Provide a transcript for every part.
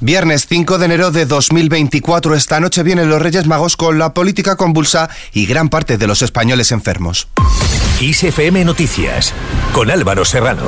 Viernes 5 de enero de 2024. Esta noche vienen los Reyes Magos con la política convulsa y gran parte de los españoles enfermos. ISFM Noticias con Álvaro Serrano.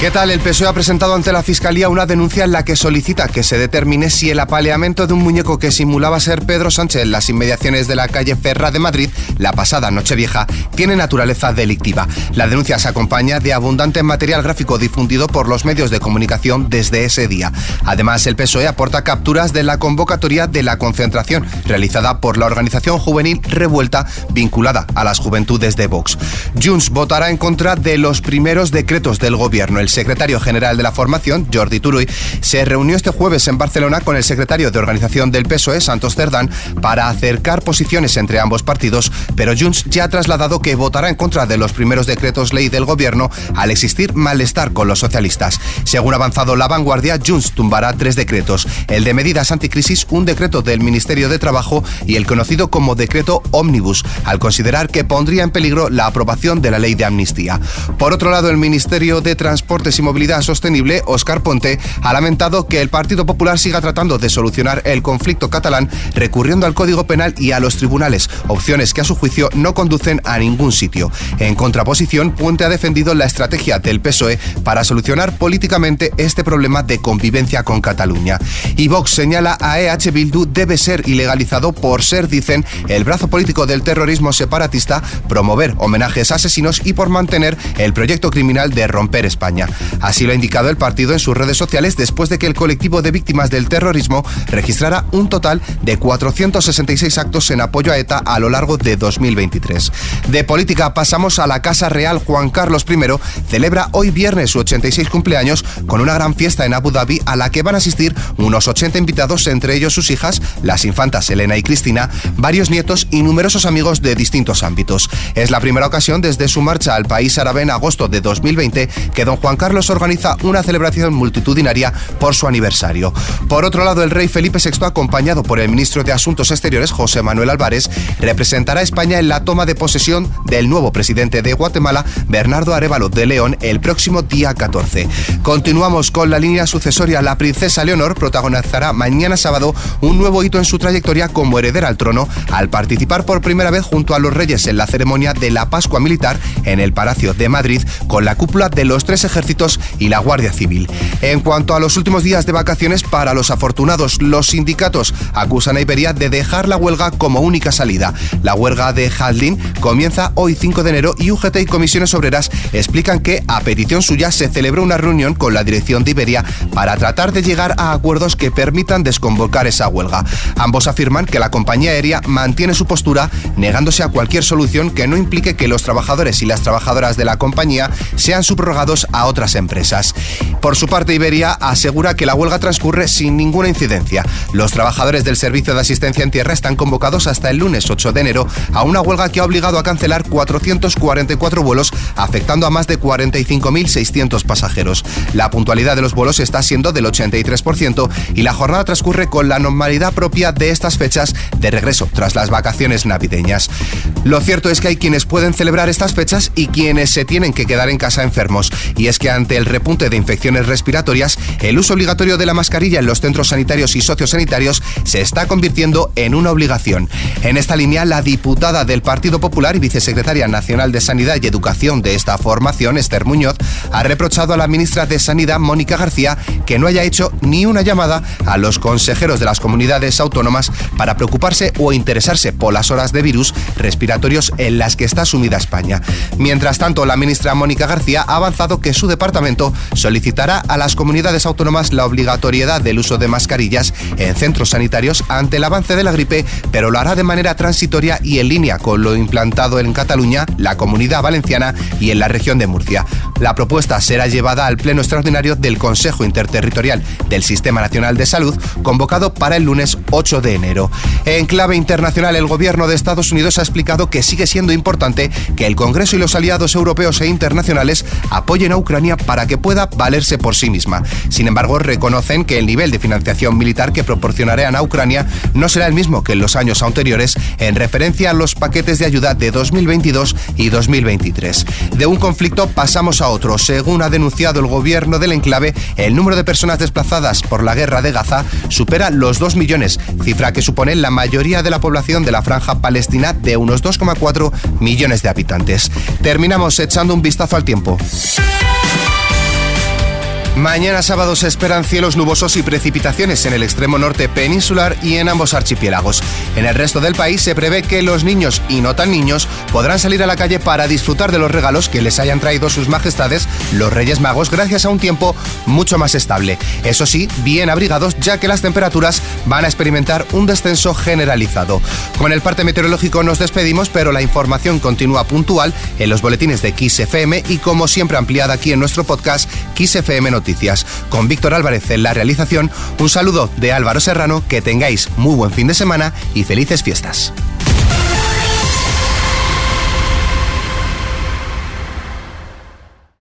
¿Qué tal? El PSOE ha presentado ante la Fiscalía una denuncia en la que solicita que se determine si el apaleamiento de un muñeco que simulaba ser Pedro Sánchez en las inmediaciones de la calle Ferra de Madrid la pasada Nochevieja tiene naturaleza delictiva. La denuncia se acompaña de abundante material gráfico difundido por los medios de comunicación desde ese día. Además, el PSOE aporta capturas de la convocatoria de la concentración realizada por la organización juvenil Revuelta vinculada a las juventudes de Vox. Junts votará en contra de los primeros decretos del gobierno secretario general de la formación, Jordi Turuy, se reunió este jueves en Barcelona con el secretario de organización del PSOE, Santos Cerdán, para acercar posiciones entre ambos partidos, pero Junts ya ha trasladado que votará en contra de los primeros decretos ley del gobierno al existir malestar con los socialistas. Según avanzado la vanguardia, Junts tumbará tres decretos, el de medidas anticrisis, un decreto del Ministerio de Trabajo y el conocido como decreto Omnibus, al considerar que pondría en peligro la aprobación de la ley de amnistía. Por otro lado, el Ministerio de Transporte y Movilidad Sostenible, Óscar Ponte, ha lamentado que el Partido Popular siga tratando de solucionar el conflicto catalán recurriendo al Código Penal y a los tribunales, opciones que a su juicio no conducen a ningún sitio. En contraposición, Puente ha defendido la estrategia del PSOE para solucionar políticamente este problema de convivencia con Cataluña. Y Vox señala a EH Bildu debe ser ilegalizado por ser, dicen, el brazo político del terrorismo separatista, promover homenajes a asesinos y por mantener el proyecto criminal de romper España. Así lo ha indicado el partido en sus redes sociales después de que el colectivo de víctimas del terrorismo registrara un total de 466 actos en apoyo a ETA a lo largo de 2023. De política pasamos a la Casa Real. Juan Carlos I celebra hoy viernes su 86 cumpleaños con una gran fiesta en Abu Dhabi a la que van a asistir unos 80 invitados, entre ellos sus hijas, las infantas Elena y Cristina, varios nietos y numerosos amigos de distintos ámbitos. Es la primera ocasión desde su marcha al país árabe en agosto de 2020 que don Juan Carlos organiza una celebración multitudinaria por su aniversario. Por otro lado, el rey Felipe VI, acompañado por el ministro de Asuntos Exteriores, José Manuel Álvarez, representará a España en la toma de posesión del nuevo presidente de Guatemala, Bernardo Arevalo de León, el próximo día 14. Continuamos con la línea sucesoria. La princesa Leonor protagonizará mañana sábado un nuevo hito en su trayectoria como heredera al trono al participar por primera vez junto a los reyes en la ceremonia de la Pascua Militar en el Palacio de Madrid con la cúpula de los tres ejércitos y la Guardia Civil. En cuanto a los últimos días de vacaciones para los afortunados, los sindicatos acusan a Iberia de dejar la huelga como única salida. La huelga de Haldin comienza hoy 5 de enero y UGT y comisiones obreras explican que a petición suya se celebró una reunión con la dirección de Iberia para tratar de llegar a acuerdos que permitan desconvocar esa huelga. Ambos afirman que la compañía aérea mantiene su postura negándose a cualquier solución que no implique que los trabajadores y las trabajadoras de la compañía sean subrogados a otras empresas. Por su parte, Iberia asegura que la huelga transcurre sin ninguna incidencia. Los trabajadores del Servicio de Asistencia en Tierra están convocados hasta el lunes 8 de enero a una huelga que ha obligado a cancelar 444 vuelos, afectando a más de 45.600 pasajeros. La puntualidad de los vuelos está siendo del 83% y la jornada transcurre con la normalidad propia de estas fechas de regreso tras las vacaciones navideñas. Lo cierto es que hay quienes pueden celebrar estas fechas y quienes se tienen que quedar en casa enfermos. Y es que ante el repunte de infecciones respiratorias, el uso obligatorio de la mascarilla en los centros sanitarios y sociosanitarios se está convirtiendo en una obligación. En esta línea, la diputada del Partido Popular y vicesecretaria nacional de Sanidad y Educación de esta formación, Esther Muñoz, ha reprochado a la ministra de Sanidad, Mónica García, que no haya hecho ni una llamada a los consejeros de las comunidades autónomas para preocuparse o interesarse por las horas de virus respiratorios en las que está sumida España. Mientras tanto, la ministra Mónica García ha avanzado que su departamento solicitará a las comunidades autónomas la obligatoriedad del uso de mascarillas en centros sanitarios ante el avance de la gripe, pero lo hará de manera transitoria y en línea con lo implantado en Cataluña, la comunidad valenciana y en la región de Murcia. La propuesta será llevada al Pleno Extraordinario del Consejo Interterritorial del Sistema Nacional de Salud, convocado para el lunes 8 de enero. En clave internacional, el gobierno de Estados Unidos ha explicado que sigue siendo importante que el Congreso y los aliados europeos e internacionales apoyen a Ucrania Para que pueda valerse por sí misma. Sin embargo, reconocen que el nivel de financiación militar que proporcionarán a Ucrania no será el mismo que en los años anteriores en referencia a los paquetes de ayuda de 2022 y 2023. De un conflicto pasamos a otro. Según ha denunciado el gobierno del enclave, el número de personas desplazadas por la guerra de Gaza supera los 2 millones, cifra que supone la mayoría de la población de la franja palestina de unos 2,4 millones de habitantes. Terminamos echando un vistazo al tiempo. Mañana sábado se esperan cielos nubosos y precipitaciones en el extremo norte peninsular y en ambos archipiélagos. En el resto del país se prevé que los niños y no tan niños podrán salir a la calle para disfrutar de los regalos que les hayan traído sus majestades los Reyes Magos gracias a un tiempo mucho más estable. Eso sí, bien abrigados ya que las temperaturas van a experimentar un descenso generalizado. Con el parte meteorológico nos despedimos, pero la información continúa puntual en los boletines de Kiss FM y como siempre ampliada aquí en nuestro podcast Kiss FM Con Víctor Álvarez en la realización, un saludo de Álvaro Serrano, que tengáis muy buen fin de semana y felices fiestas.